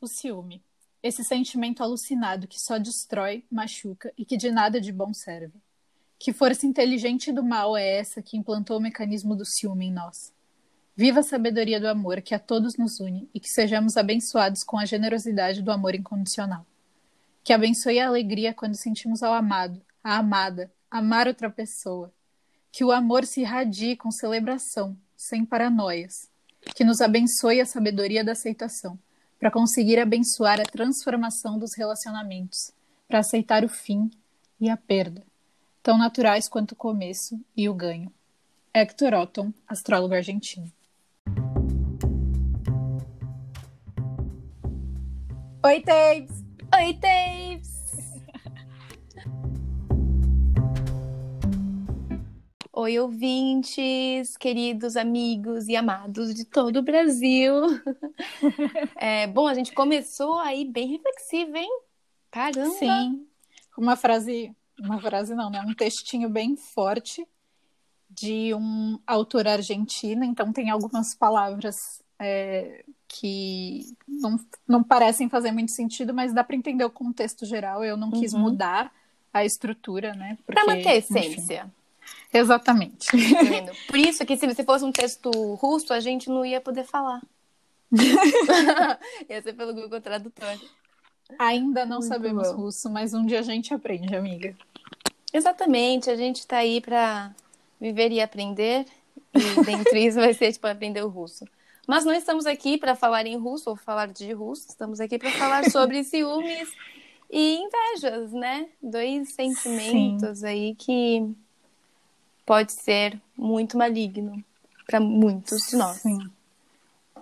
O ciúme. Esse sentimento alucinado que só destrói, machuca e que de nada de bom serve. Que força inteligente do mal é essa que implantou o mecanismo do ciúme em nós? Viva a sabedoria do amor que a todos nos une e que sejamos abençoados com a generosidade do amor incondicional. Que abençoe a alegria quando sentimos ao amado, a amada, amar outra pessoa. Que o amor se irradie com celebração, sem paranoias. Que nos abençoe a sabedoria da aceitação, para conseguir abençoar a transformação dos relacionamentos, para aceitar o fim e a perda, tão naturais quanto o começo e o ganho. Hector Otton, astrólogo argentino. Oi, Tapes! Oi, Tapes! Oi, ouvintes, queridos amigos e amados de todo o Brasil. É, bom, a gente começou aí bem reflexiva, hein? Caramba! Sim, uma frase, uma frase não, né? Um textinho bem forte de um autor argentino, então tem algumas palavras é, que não, não parecem fazer muito sentido, mas dá para entender o contexto geral. Eu não quis Uhum. mudar a estrutura, né? Porque, manter a enfim, essência. Exatamente. tá? Por isso que se você fosse um texto russo, a gente não ia poder falar. ia ser pelo Google Tradutor. Ainda não Muito sabemos bom. russo, mas um dia a gente aprende, amiga. Exatamente, a gente tá aí pra viver e aprender. E dentre isso vai ser tipo aprender o russo. Mas não estamos aqui para falar em russo ou falar de russo, estamos aqui para falar sobre ciúmes e invejas, né? Dois sentimentos aí que pode ser muito maligno para muitos de nós. Sim.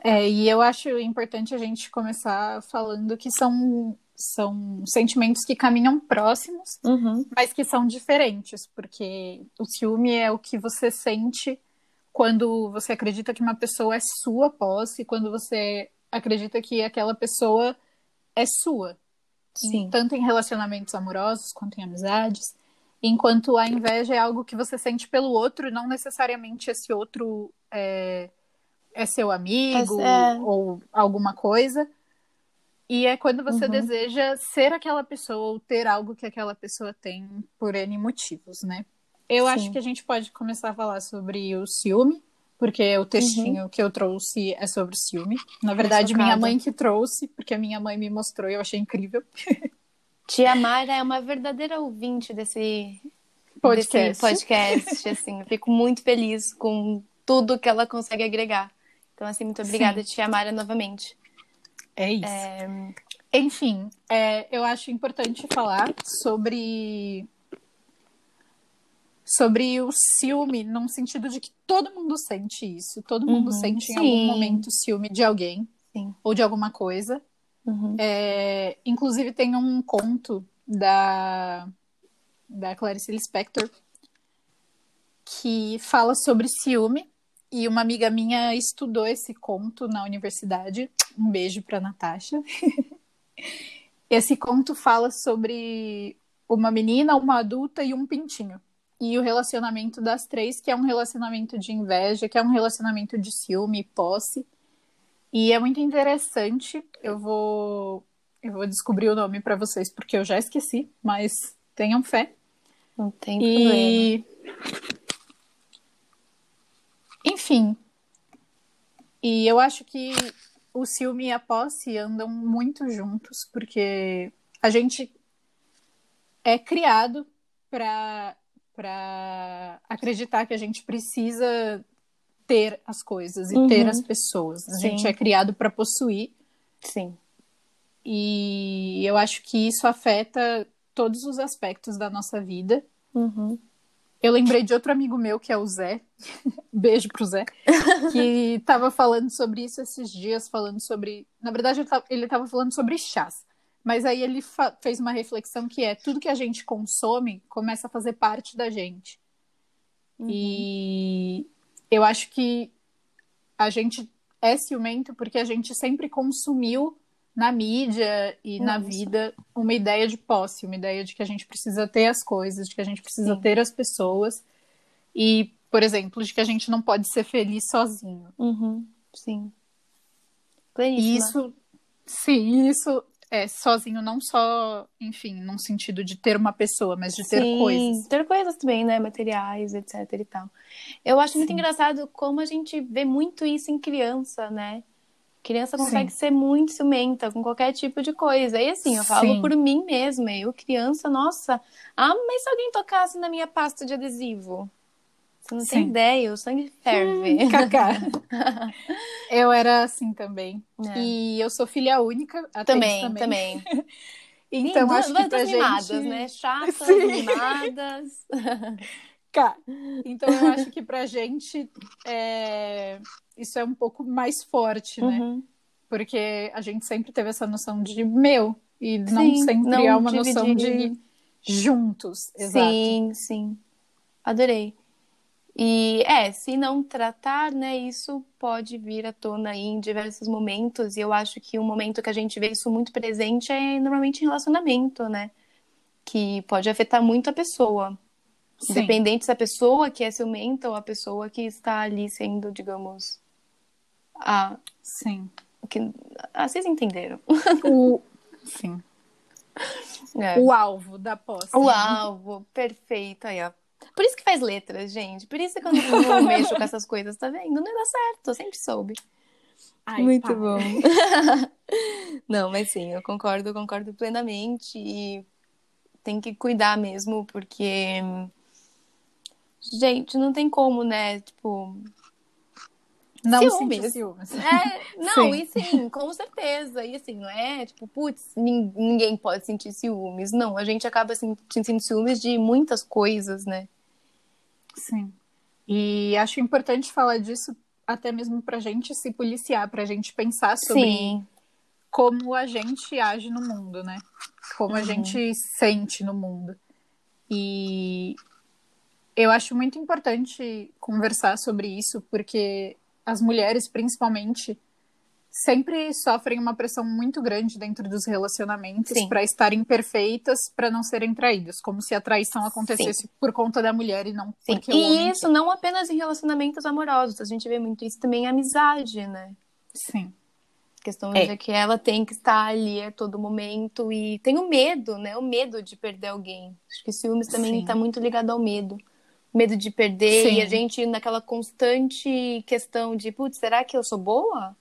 É, e eu acho importante a gente começar falando que são, são sentimentos que caminham próximos, Uhum. mas que são diferentes, porque o ciúme é o que você sente quando você acredita que uma pessoa é sua posse, quando você acredita que aquela pessoa é sua, Sim. tanto em relacionamentos amorosos quanto em amizades. Enquanto a inveja é algo que você sente pelo outro, não necessariamente esse outro é, é seu amigo É- ou alguma coisa. E é quando você Uhum. deseja ser aquela pessoa ou ter algo que aquela pessoa tem por N motivos, né? Eu Sim. acho que a gente pode começar a falar sobre o ciúme, porque o textinho Uhum. que eu trouxe é sobre o ciúme. Na verdade, minha mãe que trouxe, porque a minha mãe me mostrou e eu achei incrível. Tia Mara é uma verdadeira ouvinte desse Podcast. desse podcast, assim. Eu fico muito feliz com tudo que ela consegue agregar. Então, assim, muito obrigada, tia Mara, novamente. É isso. Enfim, é, eu acho importante falar sobre sobre o ciúme, num sentido de que todo mundo sente isso. Todo mundo Uhum, sente em sim. algum momento ciúme de alguém Sim. ou de alguma coisa. Uhum. É, inclusive tem um conto da, da Clarice Lispector que fala sobre ciúme e uma amiga minha estudou esse conto na universidade. Um beijo para Natasha. esse conto fala sobre uma menina, uma adulta e um pintinho. E o relacionamento das três, que é um relacionamento de inveja, que é um relacionamento de ciúme e posse. E é muito interessante. Eu vou eu vou descobrir o nome para vocês porque eu já esqueci, mas tenham fé. Não tem problema. E enfim. E eu acho que o ciúme e a posse andam muito juntos porque a gente é criado para para acreditar que a gente precisa ter as coisas e Uhum. ter as pessoas. A Sim. gente é criado para possuir Sim. e eu acho que isso afeta todos os aspectos da nossa vida. Uhum. Eu lembrei de outro amigo meu, que é o Zé, beijo pro Zé, que tava falando sobre isso esses dias, falando sobre. Na verdade, ele tava, falando sobre chás. Mas aí ele fez uma reflexão que é tudo que a gente consome começa a fazer parte da gente. Uhum. E eu acho que a gente é ciumento porque a gente sempre consumiu na mídia e na Isso. vida uma ideia de posse, uma ideia de que a gente precisa ter as coisas, de que a gente precisa Sim. ter as pessoas e, por exemplo, de que a gente não pode ser feliz sozinho. Uhum. Sim. Pleníssima. isso Sim, isso é sozinho, não só, enfim, num sentido de ter uma pessoa, mas de ter Sim, coisas. ter coisas também, né? Materiais, etc e tal. Eu acho muito Sim. engraçado como a gente vê muito isso em criança, né? Criança consegue Sim. ser muito ciumenta com qualquer tipo de coisa. E assim, eu falo Sim. por mim mesma. Eu, criança, nossa, ah, mas se alguém tocasse na minha pasta de adesivo? Você não tem Sim. ideia, o sangue ferve. Cacá. Eu era assim também. É. E eu sou filha única, Também, isso também. Então, duas, acho que pra mimadas, gente... né? Chatas, Sim. mimadas. Cá. Então, eu acho que pra gente é, isso é um pouco mais forte, né? Uhum. Porque a gente sempre teve essa noção de meu. E não Sim, sempre não é uma noção dividir. de juntos. Exato. Sim, sim. Adorei. E é, se não tratar, né, isso pode vir à tona aí em diversos momentos. E eu acho que um momento que a gente vê isso muito presente é normalmente em relacionamento, né? Que pode afetar muito a pessoa. Sim. Independente se a pessoa que é ciumenta ou a pessoa que está ali sendo, digamos, a. Sim. Que, ah, vocês entenderam. O... Sim. É. O alvo da posse. O alvo, perfeito. Aí, ó. Por isso que faz letras, gente. Por isso que quando eu mexo com essas coisas, tá vendo? Não dá certo, eu sempre soube. Ai, Muito bom. Não, mas sim, eu concordo, concordo plenamente. E tem que cuidar mesmo, porque. Gente, não tem como, né? Tipo. Não Ciúmes. ciúmes. É, não, Sim. e sim, com certeza. E assim, não é tipo, putz, nin- ninguém pode sentir ciúmes. Não, a gente acaba sentindo ciúmes de muitas coisas, né? Sim. E acho importante falar disso até mesmo pra gente se policiar, pra gente pensar sobre Sim. como a gente age no mundo, né? Como a Uhum. gente sente no mundo. E eu acho muito importante conversar sobre isso, porque as mulheres, principalmente, sempre sofrem uma pressão muito grande dentro dos relacionamentos Sim. para estarem perfeitas, para não serem traídas, como se a traição acontecesse por conta da mulher e não Sim. porque o E homem isso não apenas em relacionamentos amorosos, a gente vê muito isso também em amizade, né? Sim. questão É. de que ela tem que estar ali a todo momento e tem o medo, né? O medo de perder alguém. Acho que ciúmes também Sim. está muito ligado ao medo. Medo de perder Sim. e a gente naquela constante questão de, putz, será que eu sou boa?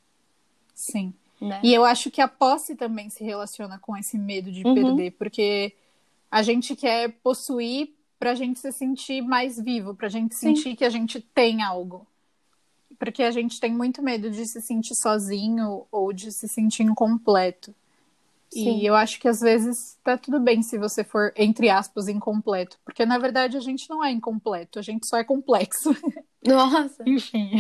Sim. Né? E eu acho que a posse também se relaciona com esse medo de Uhum. perder, porque a gente quer possuir pra gente se sentir mais vivo, pra gente Sim. sentir que a gente tem algo. Porque a gente tem muito medo de se sentir sozinho ou de se sentir incompleto. Sim. E eu acho que às vezes tá tudo bem se você for, entre aspas, incompleto. Porque na verdade a gente não é incompleto, a gente só é complexo. Nossa, Enfim.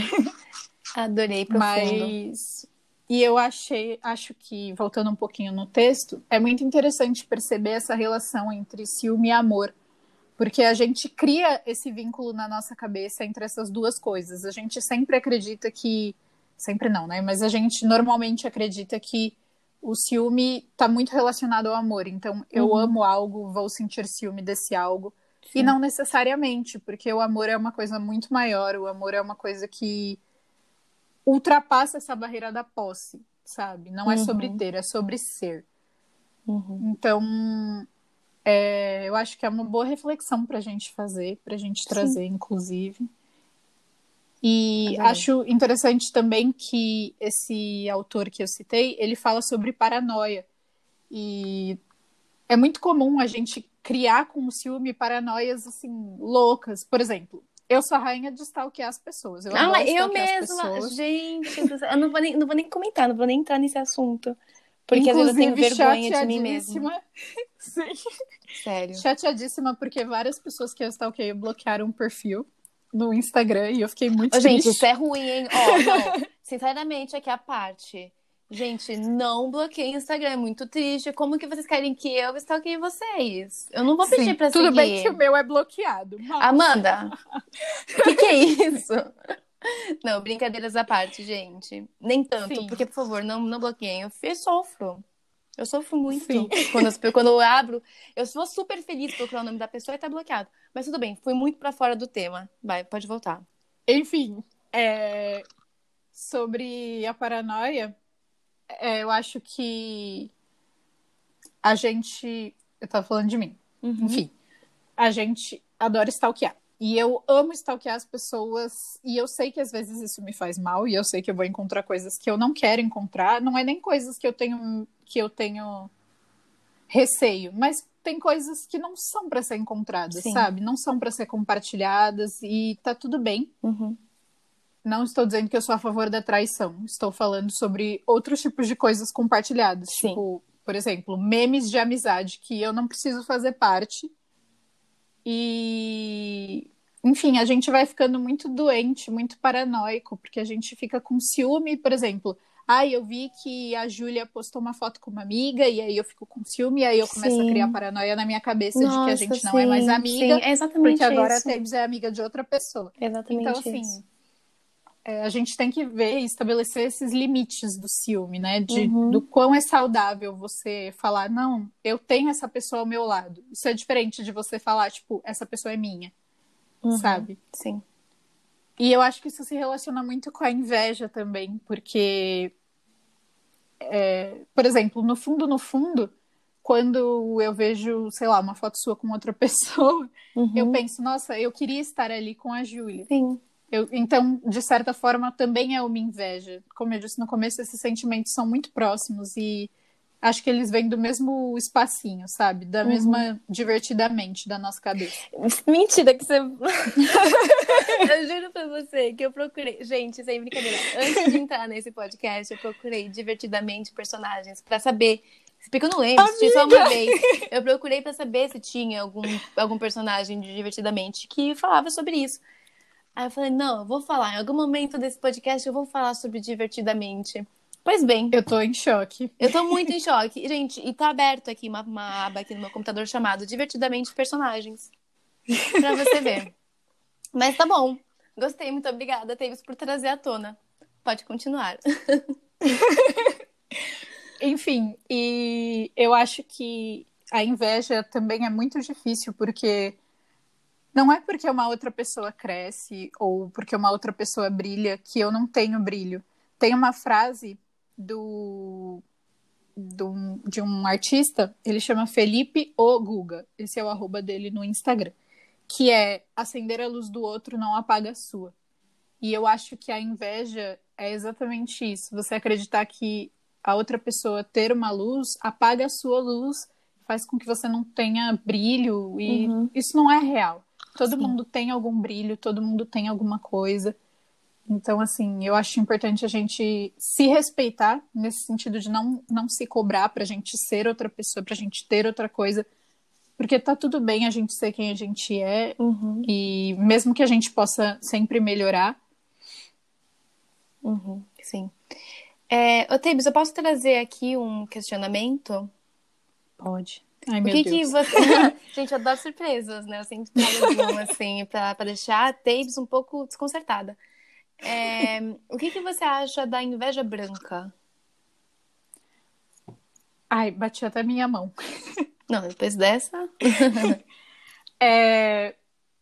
adorei profundo. Mas. E eu achei, acho que, voltando um pouquinho no texto, é muito interessante perceber essa relação entre ciúme e amor. Porque a gente cria esse vínculo na nossa cabeça entre essas duas coisas. A gente sempre acredita que. Sempre não, né? Mas a gente normalmente acredita que o ciúme está muito relacionado ao amor. Então, eu Uhum. amo algo, vou sentir ciúme desse algo. Sim. E não necessariamente, porque o amor é uma coisa muito maior, o amor é uma coisa que ultrapassa essa barreira da posse, sabe? Não é sobre Uhum. ter, é sobre ser. Uhum. Então, é, eu acho que é uma boa reflexão pra gente fazer, pra gente trazer, inclusive. E Adorei. acho interessante também que esse autor que eu citei, ele fala sobre paranoia. E é muito comum a gente criar com o ciúme paranoias assim loucas. Por exemplo, eu sou a rainha de stalkear as pessoas. Eu Ah, eu mesma. Gente, eu não vou, nem, não vou nem comentar, não vou nem entrar nesse assunto. Porque às vezes eu tenho Inclusive, vergonha de mim mesma. chateadíssima. Sim. Sério. Chateadíssima porque várias pessoas que eu stalkeio bloquearam o perfil no Instagram e eu fiquei muito Ô, gente, triste. isso é ruim, hein? Ó, não. Sinceramente, aqui a parte. Gente, não bloqueiem o Instagram, é muito triste. Como que vocês querem que eu stalkeie vocês? Eu não vou pedir Sim, pra tudo seguir. bem que o meu é bloqueado. mas- Amanda, o que, que é isso? Não, brincadeiras à parte, gente. Nem tanto, Sim. porque, por favor, não, não bloqueiem. Eu, eu sofro. Eu sofro muito. Sim. Quando, as- quando eu abro, eu sou super feliz procurar o nome da pessoa e tá bloqueado. Mas tudo bem, fui muito pra fora do tema. Vai, pode voltar. Enfim, é, sobre a paranoia, É, eu acho que a gente. Eu tava falando de mim. Uhum. Enfim, a gente adora stalkear. E eu amo stalkear as pessoas. E eu sei que às vezes isso me faz mal. E eu sei que eu vou encontrar coisas que eu não quero encontrar. Não é nem coisas que eu tenho que eu tenho receio, mas tem coisas que não são para ser encontradas, Sim. sabe? Não são para ser compartilhadas e tá tudo bem. Uhum. Não estou dizendo que eu sou a favor da traição. Estou falando sobre outros tipos de coisas compartilhadas. Sim. Tipo, por exemplo, memes de amizade que eu não preciso fazer parte. E. Enfim, a gente vai ficando muito doente, muito paranoico, porque a gente fica com ciúme, por exemplo. Ai, eu vi que a Júlia postou uma foto com uma amiga, e aí eu fico com ciúme, e aí eu começo Sim. a criar paranoia na minha cabeça de que a Nossa, gente não sim, é mais amiga, sim, é exatamente porque agora a. Tebs é amiga de outra pessoa. Exatamente Então, assim, isso. É, a gente tem que ver e estabelecer esses limites do ciúme, né? De, Uhum. Do quão é saudável você falar, não, eu tenho essa pessoa ao meu lado. Isso é diferente de você falar, tipo, essa pessoa é minha, Uhum. sabe? Sim. E eu acho que isso se relaciona muito com a inveja também, porque, é, por exemplo, no fundo, no fundo, quando eu vejo, sei lá, uma foto sua com outra pessoa, Uhum. eu penso, nossa, eu queria estar ali com a Júlia. Sim. Eu- então, de certa forma, também é uma inveja. Como eu disse no começo, esses sentimentos são muito próximos e acho que eles vêm do mesmo espacinho, sabe? Da mesma divertidamente da nossa cabeça. Mentira que você. eu juro pra você que eu procurei. Gente, sem brincadeira. Antes de entrar nesse podcast, eu procurei divertidamente personagens pra saber. Porque eu não lembro, tinha só uma vez. Eu procurei pra saber se tinha algum, algum personagem de divertidamente que falava sobre isso. Aí eu falei, não, eu vou falar. Em algum momento desse podcast eu vou falar sobre divertidamente. Pois bem, Eu tô em choque. eu tô muito em choque. Gente, e tá aberto aqui uma, uma aba aqui no meu computador chamado Divertidamente Personagens. Pra você ver. Mas tá bom. Gostei, muito obrigada, Tavis, por trazer à tona. Pode continuar. Enfim, e eu acho que a inveja também é muito difícil, porque não é porque uma outra pessoa cresce ou porque uma outra pessoa brilha que eu não tenho brilho. Tem uma frase do, do de um artista, ele chama Felipe O Guga, esse é o arroba dele no Instagram, que é acender a luz do outro não apaga a sua. E eu acho que a inveja é exatamente isso, você acreditar que a outra pessoa ter uma luz apaga a sua luz, faz com que você não tenha brilho e Uhum. isso não é real. Todo Sim. mundo tem algum brilho, todo mundo tem alguma coisa. Então, assim, eu acho importante a gente se respeitar nesse sentido de não, não se cobrar pra gente ser outra pessoa, pra gente ter outra coisa. Porque tá tudo bem a gente ser quem a gente é, Uhum, e mesmo que a gente possa sempre melhorar, uhum, sim. É, ô, Tavis, eu posso trazer aqui um questionamento? pode. Ai, O meu que Deus. que você. Gente, eu adoro surpresas, né? Eu sempre trago um, assim, pra, pra deixar a Tavis um pouco desconcertada. É, o que que você acha da inveja branca? Ai, bati até minha mão. Não, depois dessa. É,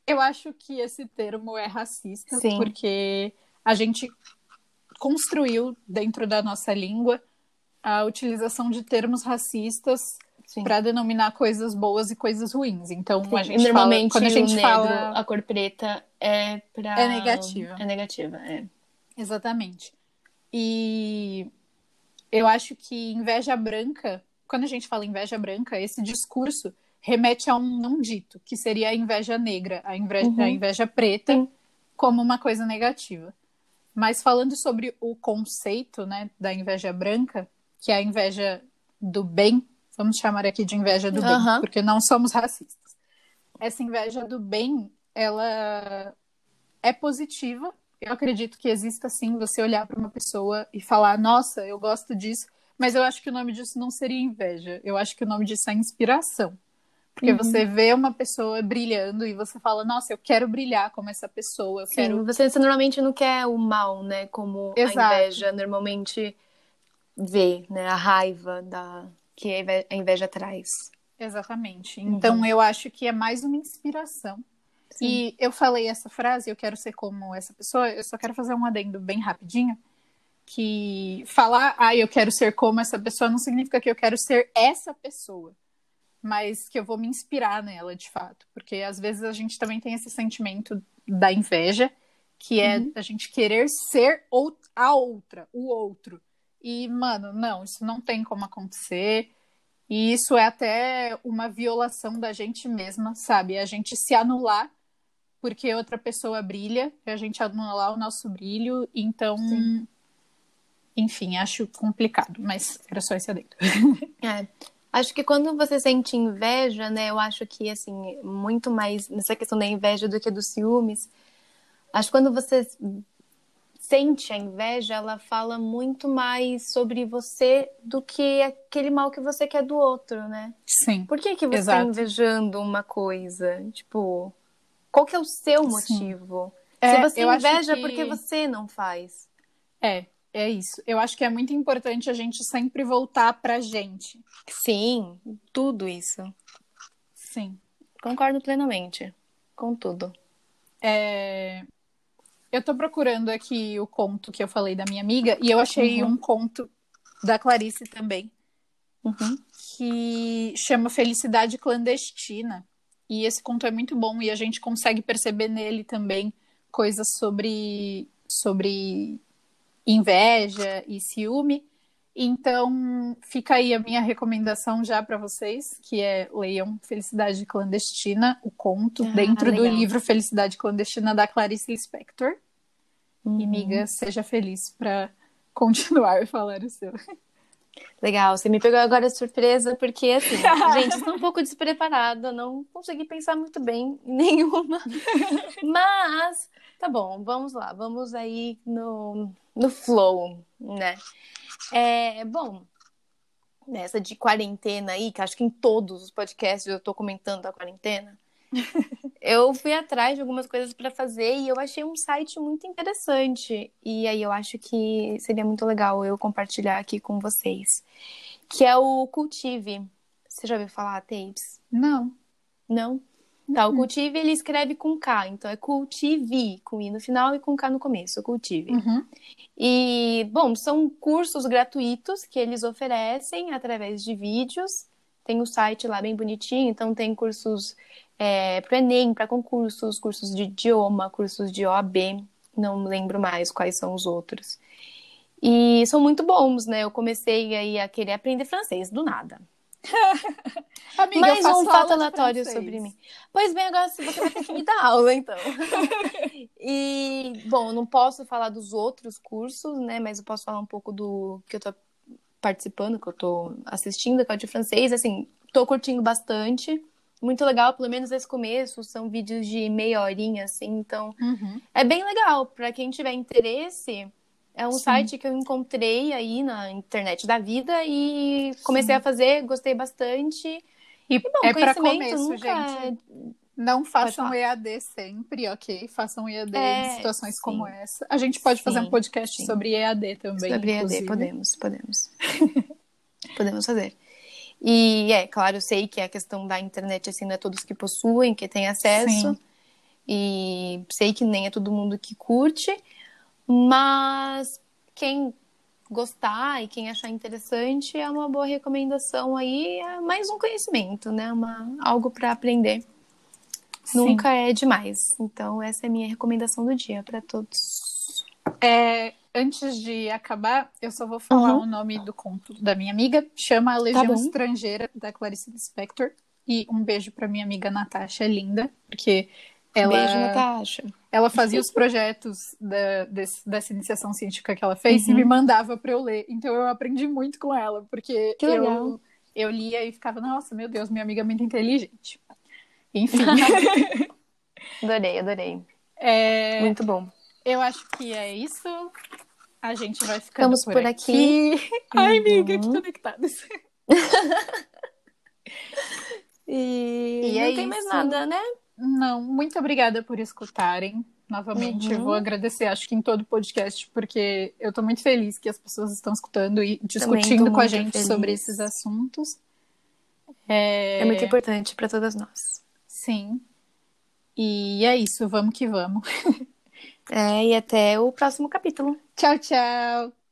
eu acho que esse termo é racista, Sim. porque a gente construiu dentro da nossa língua a utilização de termos racistas. Para denominar coisas boas e coisas ruins. Então, a Sim, gente Normalmente, fala, quando a gente negro, fala a cor preta é pra... É negativa. É negativa, é. Exatamente. E eu acho que inveja branca, quando a gente fala inveja branca, esse discurso remete a um não dito, que seria a inveja negra, a inveja, Uhum. a inveja preta, Sim. como uma coisa negativa. Mas falando sobre o conceito né, da inveja branca, que é a inveja do bem, vamos chamar aqui de inveja do bem, Aham. porque não somos racistas. Essa inveja do bem, ela é positiva. Eu acredito que exista sim você olhar para uma pessoa e falar, nossa, eu gosto disso, mas eu acho que o nome disso não seria inveja. Eu acho que o nome disso é inspiração. Porque Uhum. você vê uma pessoa brilhando e você fala, nossa, eu quero brilhar como essa pessoa, eu Sim, quero você, você normalmente não quer o mal, né? Como Exato. a inveja normalmente vê, né? A raiva da... que a inve- a inveja traz. Exatamente. Uhum. Então eu acho que é mais uma inspiração. Sim. E eu falei essa frase, eu quero ser como essa pessoa, eu só quero fazer um adendo bem rapidinho, que falar, ah, eu quero ser como essa pessoa, não significa que eu quero ser essa pessoa, mas que eu vou me inspirar nela de fato, porque às vezes a gente também tem esse sentimento da inveja, que é uhum. a gente querer ser a outra, o outro. E, mano, não, isso não tem como acontecer. E isso é até uma violação da gente mesma, sabe? A gente se anular porque outra pessoa brilha, a gente anular o nosso brilho. Então, Sim. enfim, acho complicado, mas era só esse adendo. É. Acho que quando você sente inveja, né, eu acho que, assim, muito mais nessa questão da inveja do que dos ciúmes. Acho que quando você sente a inveja, ela fala muito mais sobre você do que aquele mal que você quer do outro, né? Sim. Por que, que você está invejando uma coisa? Tipo, qual que é o seu motivo? É, Se você inveja, que... porque você não faz? É, é isso. Eu acho que é muito importante a gente sempre voltar pra gente. Sim, tudo isso. Sim. Concordo plenamente com tudo. É... Eu tô procurando aqui o conto que eu falei da minha amiga e eu achei uhum. um conto da Clarice também, uhum. que chama Felicidade Clandestina. E esse conto é muito bom e a gente consegue perceber nele também coisas sobre, sobre inveja e ciúme. Então, fica aí a minha recomendação já para vocês, que é leiam Felicidade Clandestina, o conto, ah, dentro legal. do livro Felicidade Clandestina da Clarice Lispector. Uhum. E, miga, seja feliz para continuar a falar o seu. Legal, você me pegou agora de surpresa, porque assim, gente, estou um pouco despreparada, não consegui pensar muito bem em nenhuma. Mas, tá bom, vamos lá, vamos aí no, no flow, né? É, bom, nessa de quarentena aí, que acho que em todos os podcasts eu tô comentando a quarentena, eu fui atrás de algumas coisas para fazer e eu achei um site muito interessante. E aí eu acho que seria muito legal eu compartilhar aqui com vocês. Que é o Cultive. Você já ouviu falar, Tapes? Não. Não? Tá, o uhum. Cultive ele escreve com K, então é Cultive, com I no final e com K no começo, Cultive. Uhum. E, bom, são cursos gratuitos que eles oferecem através de vídeos. Tem o site lá bem bonitinho, então tem cursos é, para o Enem, para concursos, cursos de idioma, cursos de OAB, não lembro mais quais são os outros. E são muito bons, né? Eu comecei aí a querer aprender francês do nada. Amiga, Mais um fato aleatório sobre mim. Pois bem, agora você vai ter que me dar aula, então. e, bom, eu não posso falar dos outros cursos, né? Mas eu posso falar um pouco do que eu tô participando, que eu tô assistindo, que é o de francês. Assim, tô curtindo bastante muito legal, pelo menos esse começo, são vídeos de meia horinha, assim, então uhum. é bem legal. para quem tiver interesse, é um Sim. site que eu encontrei aí na internet da vida e comecei Sim. a fazer, gostei bastante. E, e bom, é para começo, gente. É... Não façam EAD sempre, ok? Façam EAD é, em situações sim. como essa. A gente pode sim, fazer um podcast sim. sobre EAD também. Sobre inclusive. EAD, podemos, podemos. podemos fazer. E é, claro, eu sei que a questão da internet, assim, não é todos que possuem, que têm acesso. Sim. E sei que nem é todo mundo que curte, mas quem gostar e quem achar interessante é uma boa recomendação aí, é mais um conhecimento, né? Uma, algo para aprender. Sim. Nunca é demais. Então, essa é a minha recomendação do dia para todos. É, antes de acabar, eu só vou falar uhum. o nome do conto da minha amiga. Chama A Legião tá Estrangeira, da Clarice Lispector. E um beijo para minha amiga Natasha, linda, porque ela, beijo, Natasha. ela fazia os projetos da, desse, dessa iniciação científica que ela fez uhum. e me mandava para eu ler. Então eu aprendi muito com ela, porque que eu, eu lia e ficava, nossa, meu Deus, minha amiga é muito inteligente. Enfim. adorei, adorei. É... Muito bom. Eu acho que é isso. A gente vai ficando por, por aqui. aqui. Ai, amiga, que conectadas. e, e não é tem isso. mais nada, né? Não, muito obrigada por escutarem. Novamente, uhum. vou agradecer, acho que em todo o podcast, porque eu tô muito feliz que as pessoas estão escutando e discutindo com a gente feliz. sobre esses assuntos. É, é muito importante para todas nós. Sim. E é isso, vamos que vamos. É, e até o próximo capítulo. Tchau, tchau.